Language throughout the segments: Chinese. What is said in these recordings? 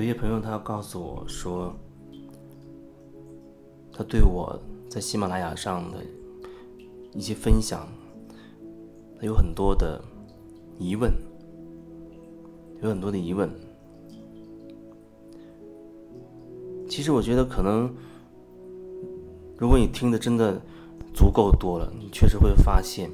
有些朋友他告诉我说，他对我在喜马拉雅上的一些分享，他有很多的疑问，有很多的疑问。其实我觉得可能，如果你听的真的足够多了，你确实会发现，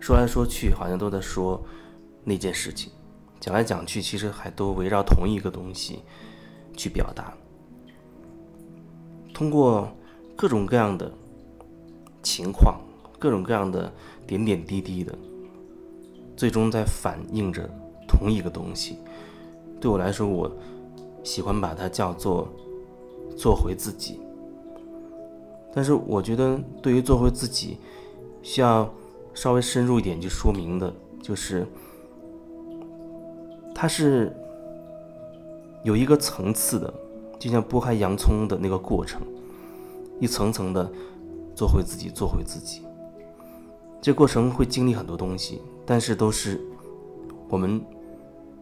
说来说去好像都在说那件事情。讲来讲去，其实还都围绕同一个东西去表达。通过各种各样的情况，各种各样的点点滴滴的，最终在反映着同一个东西。对我来说，我喜欢把它叫做“做回自己”。但是，我觉得对于做回自己，需要稍微深入一点去说明的，就是。它是有一个层次的，就像剥开洋葱的那个过程，一层层的做回自己，做回自己。这过程会经历很多东西，但是都是我们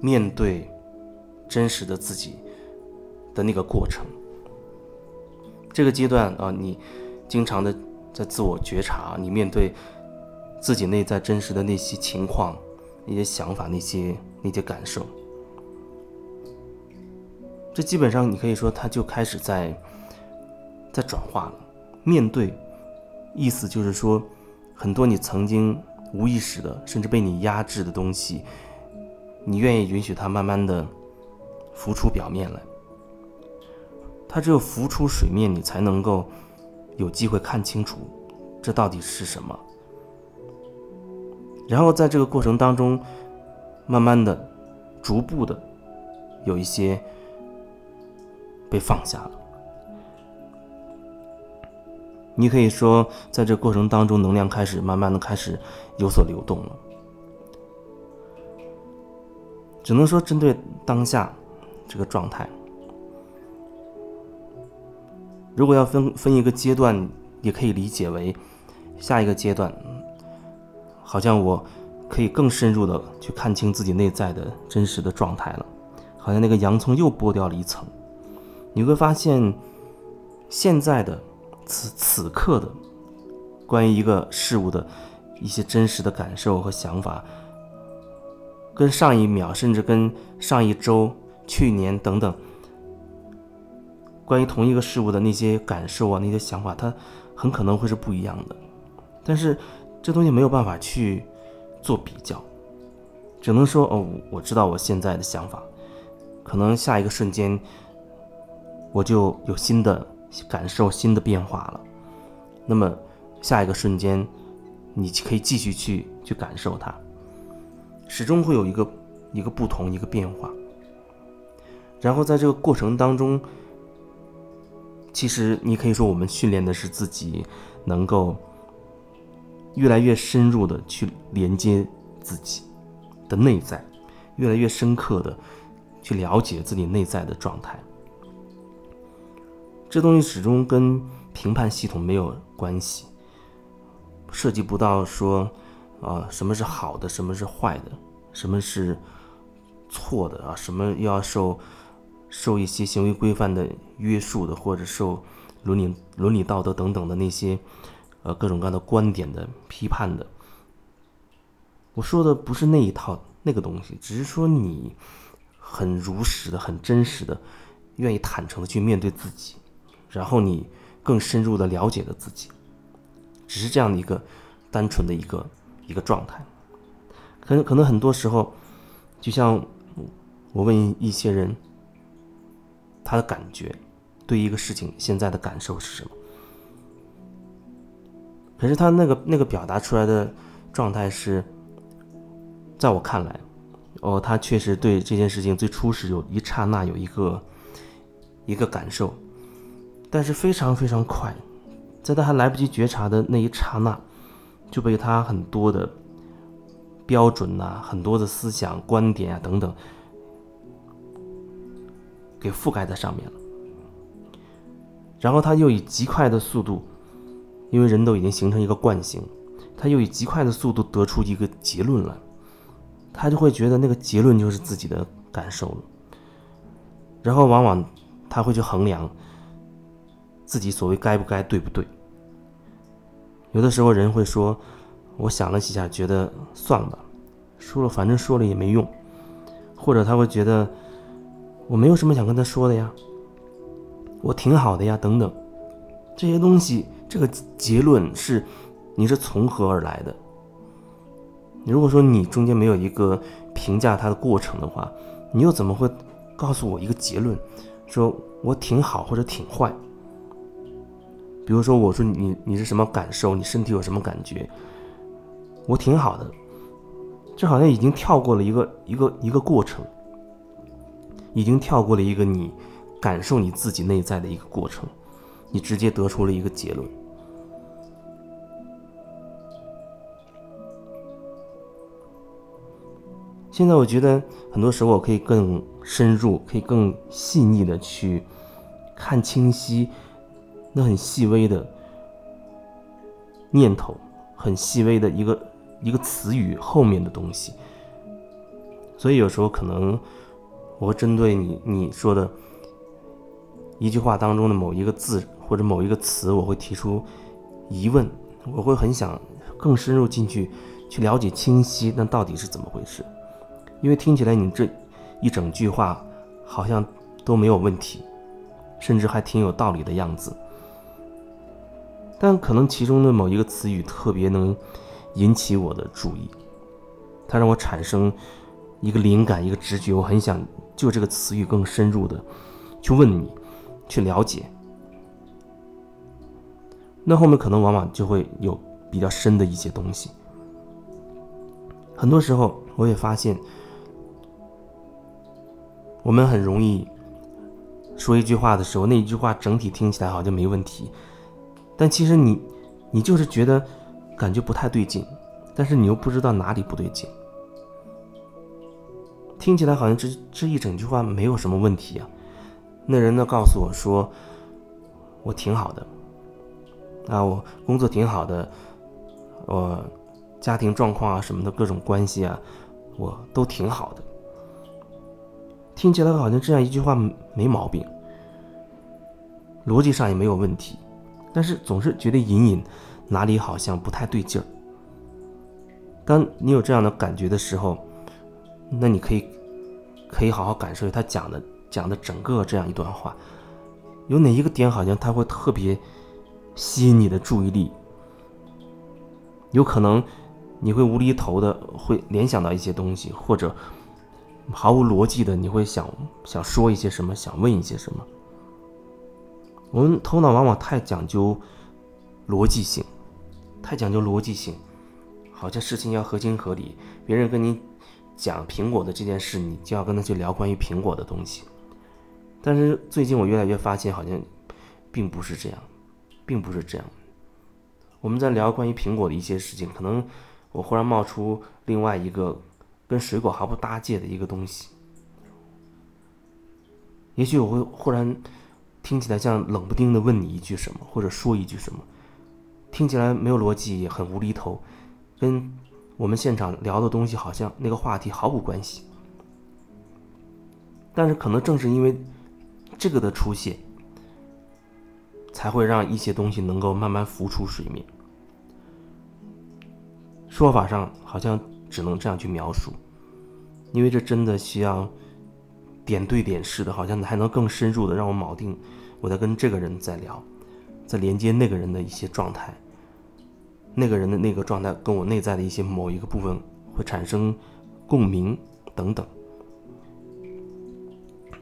面对真实的自己的那个过程。这个阶段啊，你经常的在自我觉察，你面对自己内在真实的那些情况。那些想法，那些那些感受，这基本上你可以说，它就开始在在转化了。面对，意思就是说，很多你曾经无意识的，甚至被你压制的东西，你愿意允许它慢慢的浮出表面来。它只有浮出水面，你才能够有机会看清楚，这到底是什么。然后在这个过程当中，慢慢的、逐步的，有一些被放下了。你可以说，在这过程当中，能量开始慢慢的开始有所流动了。只能说，针对当下这个状态，如果要分分一个阶段，也可以理解为下一个阶段。好像我可以更深入的去看清自己内在的真实的状态了，好像那个洋葱又剥掉了一层。你会发现，现在的此此刻的关于一个事物的一些真实的感受和想法，跟上一秒，甚至跟上一周、去年等等，关于同一个事物的那些感受啊，那些想法，它很可能会是不一样的。但是。这东西没有办法去做比较，只能说哦，我知道我现在的想法，可能下一个瞬间我就有新的感受、新的变化了。那么下一个瞬间，你可以继续去去感受它，始终会有一个一个不同、一个变化。然后在这个过程当中，其实你可以说我们训练的是自己能够。越来越深入的去连接自己的内在，越来越深刻的去了解自己内在的状态。这东西始终跟评判系统没有关系，涉及不到说啊什么是好的，什么是坏的，什么是错的啊，什么要受受一些行为规范的约束的，或者受伦理伦理道德等等的那些。呃，各种各样的观点的批判的，我说的不是那一套那个东西，只是说你很如实的、很真实的，愿意坦诚的去面对自己，然后你更深入的了解了自己，只是这样的一个单纯的一个一个状态。可能可能很多时候，就像我问一些人，他的感觉，对一个事情现在的感受是什么？可是他那个那个表达出来的状态是，在我看来，哦，他确实对这件事情最初是有一刹那有一个一个感受，但是非常非常快，在他还来不及觉察的那一刹那，就被他很多的标准呐、很多的思想观点啊等等给覆盖在上面了，然后他又以极快的速度。因为人都已经形成一个惯性，他又以极快的速度得出一个结论来，他就会觉得那个结论就是自己的感受了。然后往往他会去衡量自己所谓该不该对不对。有的时候人会说，我想了几下，觉得算了吧，说了反正说了也没用，或者他会觉得我没有什么想跟他说的呀，我挺好的呀，等等，这些东西，这个结论是你是从何而来的？如果说你中间没有一个评价它的过程的话，你又怎么会？告诉我一个结论，说我挺好或者挺坏。比如说，我说你你是什么感受？你身体有什么感觉？我挺好的，这好像已经跳过了一个一个一个过程，已经跳过了一个你感受你自己内在的一个过程，你直接得出了一个结论。现在我觉得很多时候我可以更深入，可以更细腻的去看清晰那很细微的念头，很细微的一个一个词语后面的东西。所以有时候可能我会针对你你说的一句话当中的某一个字或者某一个词，我会提出疑问，我会很想更深入进去去了解清晰，那到底是怎么回事？因为听起来你这一整句话好像都没有问题，甚至还挺有道理的样子，但可能其中的某一个词语特别能引起我的注意，它让我产生一个灵感、一个直觉，我很想就这个词语更深入的去问你，去了解。那后面可能往往就会有比较深的一些东西。很多时候我也发现。我们很容易说一句话的时候，那一句话整体听起来好像没问题，但其实你，你就是觉得感觉不太对劲，但是你又不知道哪里不对劲。听起来好像这这一整句话没有什么问题啊。那人呢告诉我说，我挺好的，啊，我工作挺好的，我家庭状况啊什么的各种关系啊，我都挺好的。听起来好像这样一句话没毛病，逻辑上也没有问题，但是总是觉得隐隐哪里好像不太对劲儿。当你有这样的感觉的时候，那你可以可以好好感受他讲的讲的整个这样一段话，有哪一个点好像他会特别吸引你的注意力？有可能你会无厘头的会联想到一些东西，或者。毫无逻辑的，你会想想说一些什么，想问一些什么。我们头脑往往太讲究逻辑性，太讲究逻辑性，好像事情要合情合理。别人跟你讲苹果的这件事，你就要跟他去聊关于苹果的东西。但是最近我越来越发现，好像并不是这样，并不是这样。我们在聊关于苹果的一些事情，可能我忽然冒出另外一个。跟水果毫不搭界的一个东西，也许我会忽然听起来像冷不丁的问你一句什么，或者说一句什么，听起来没有逻辑，也很无厘头，跟我们现场聊的东西好像那个话题毫无关系。但是可能正是因为这个的出现，才会让一些东西能够慢慢浮出水面。说法上好像。只能这样去描述，因为这真的需要点对点式的，好像还能更深入的让我锚定我在跟这个人在聊，在连接那个人的一些状态，那个人的那个状态跟我内在的一些某一个部分会产生共鸣等等。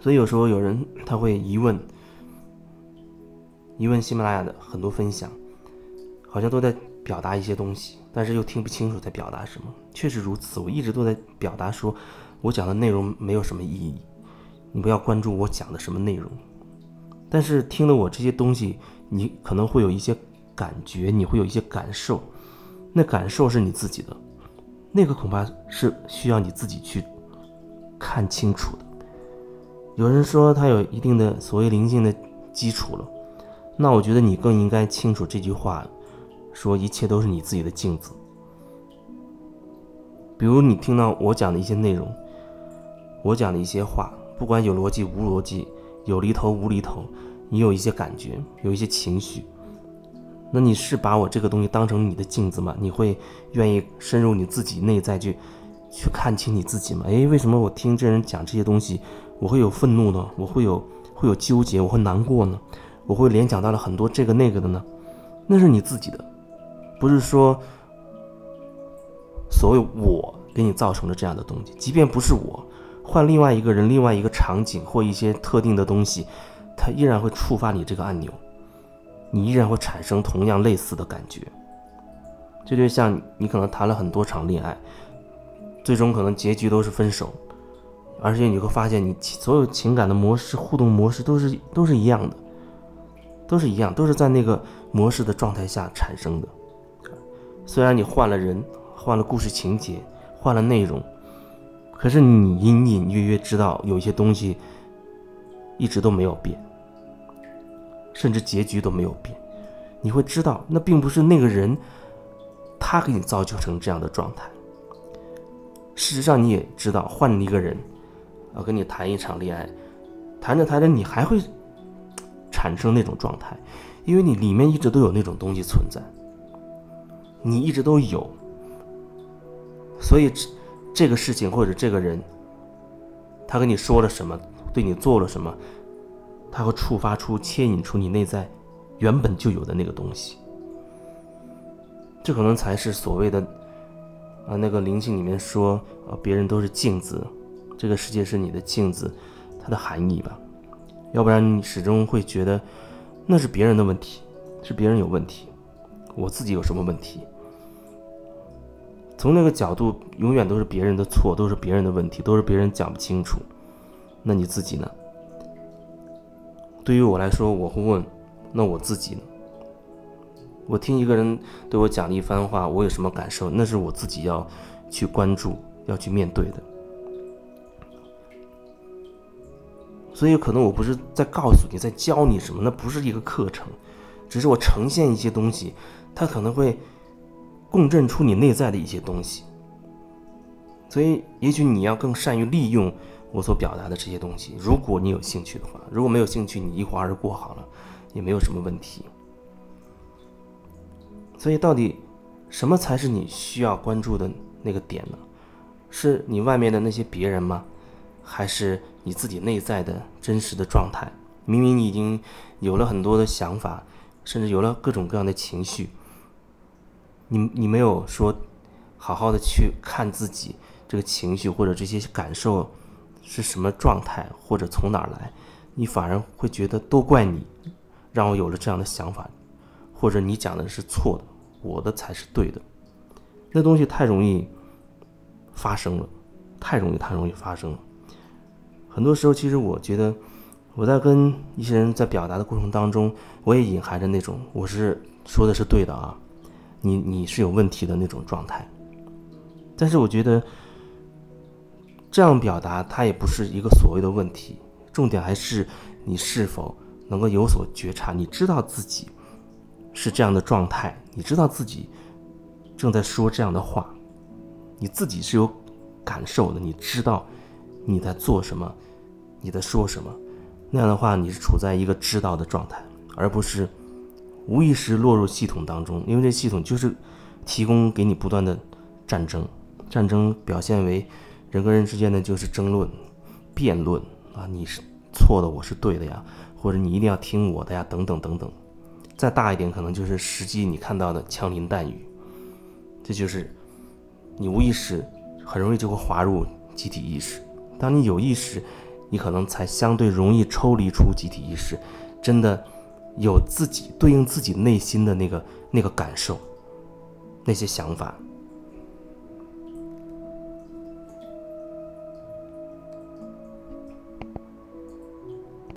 所以有时候有人他会疑问，疑问喜马拉雅的很多分享，好像都在表达一些东西。但是又听不清楚在表达什么，确实如此。我一直都在表达说，我讲的内容没有什么意义，你不要关注我讲的什么内容。但是听了我这些东西，你可能会有一些感觉，你会有一些感受，那感受是你自己的，那个恐怕是需要你自己去看清楚的。有人说他有一定的所谓灵性的基础了，那我觉得你更应该清楚这句话。说一切都是你自己的镜子。比如你听到我讲的一些内容，我讲的一些话，不管有逻辑无逻辑，有厘头无厘头，你有一些感觉，有一些情绪，那你是把我这个东西当成你的镜子吗？你会愿意深入你自己内在去去看清你自己吗？诶，为什么我听这人讲这些东西，我会有愤怒呢？我会有会有纠结，我会难过呢？我会联想到了很多这个那个的呢？那是你自己的，不是说所谓我给你造成了这样的东西，即便不是我。换另外一个人、另外一个场景或一些特定的东西，它依然会触发你这个按钮，你依然会产生同样类似的感觉。这就像你可能谈了很多场恋爱，最终可能结局都是分手，而且你会发现你所有情感的模式、互动模式都是都是一样的，都是一样，都是在那个模式的状态下产生的。虽然你换了人、换了故事情节、换了内容。可是你隐隐约约知道有一些东西一直都没有变，甚至结局都没有变。你会知道，那并不是那个人他给你造就成这样的状态。事实上，你也知道，换了一个人，要跟你谈一场恋爱，谈着谈着，你还会产生那种状态，因为你里面一直都有那种东西存在，你一直都有，所以。这这个事情或者这个人，他跟你说了什么，对你做了什么，他会触发出、牵引出你内在原本就有的那个东西。这可能才是所谓的啊，那个灵性里面说啊，别人都是镜子，这个世界是你的镜子，它的含义吧。要不然你始终会觉得那是别人的问题，是别人有问题，我自己有什么问题？从那个角度，永远都是别人的错，都是别人的问题，都是别人讲不清楚。那你自己呢？对于我来说，我会问：那我自己呢？我听一个人对我讲了一番话，我有什么感受？那是我自己要去关注、要去面对的。所以，可能我不是在告诉你，在教你什么，那不是一个课程，只是我呈现一些东西，它可能会。共振出你内在的一些东西，所以也许你要更善于利用我所表达的这些东西。如果你有兴趣的话，如果没有兴趣，你一划而过好了，也没有什么问题。所以，到底什么才是你需要关注的那个点呢？是你外面的那些别人吗？还是你自己内在的真实的状态？明明你已经有了很多的想法，甚至有了各种各样的情绪。你你没有说好好的去看自己这个情绪或者这些感受是什么状态或者从哪儿来，你反而会觉得都怪你，让我有了这样的想法，或者你讲的是错的，我的才是对的，那东西太容易发生了，太容易太容易发生了。很多时候，其实我觉得我在跟一些人在表达的过程当中，我也隐含着那种我是说的是对的啊。你你是有问题的那种状态，但是我觉得这样表达它也不是一个所谓的问题，重点还是你是否能够有所觉察，你知道自己是这样的状态，你知道自己正在说这样的话，你自己是有感受的，你知道你在做什么，你在说什么，那样的话你是处在一个知道的状态，而不是。无意识落入系统当中，因为这系统就是提供给你不断的战争，战争表现为人跟人之间的就是争论、辩论啊，你是错的，我是对的呀，或者你一定要听我的呀，等等等等。再大一点，可能就是实际你看到的枪林弹雨，这就是你无意识很容易就会滑入集体意识。当你有意识，你可能才相对容易抽离出集体意识，真的。有自己对应自己内心的那个那个感受，那些想法，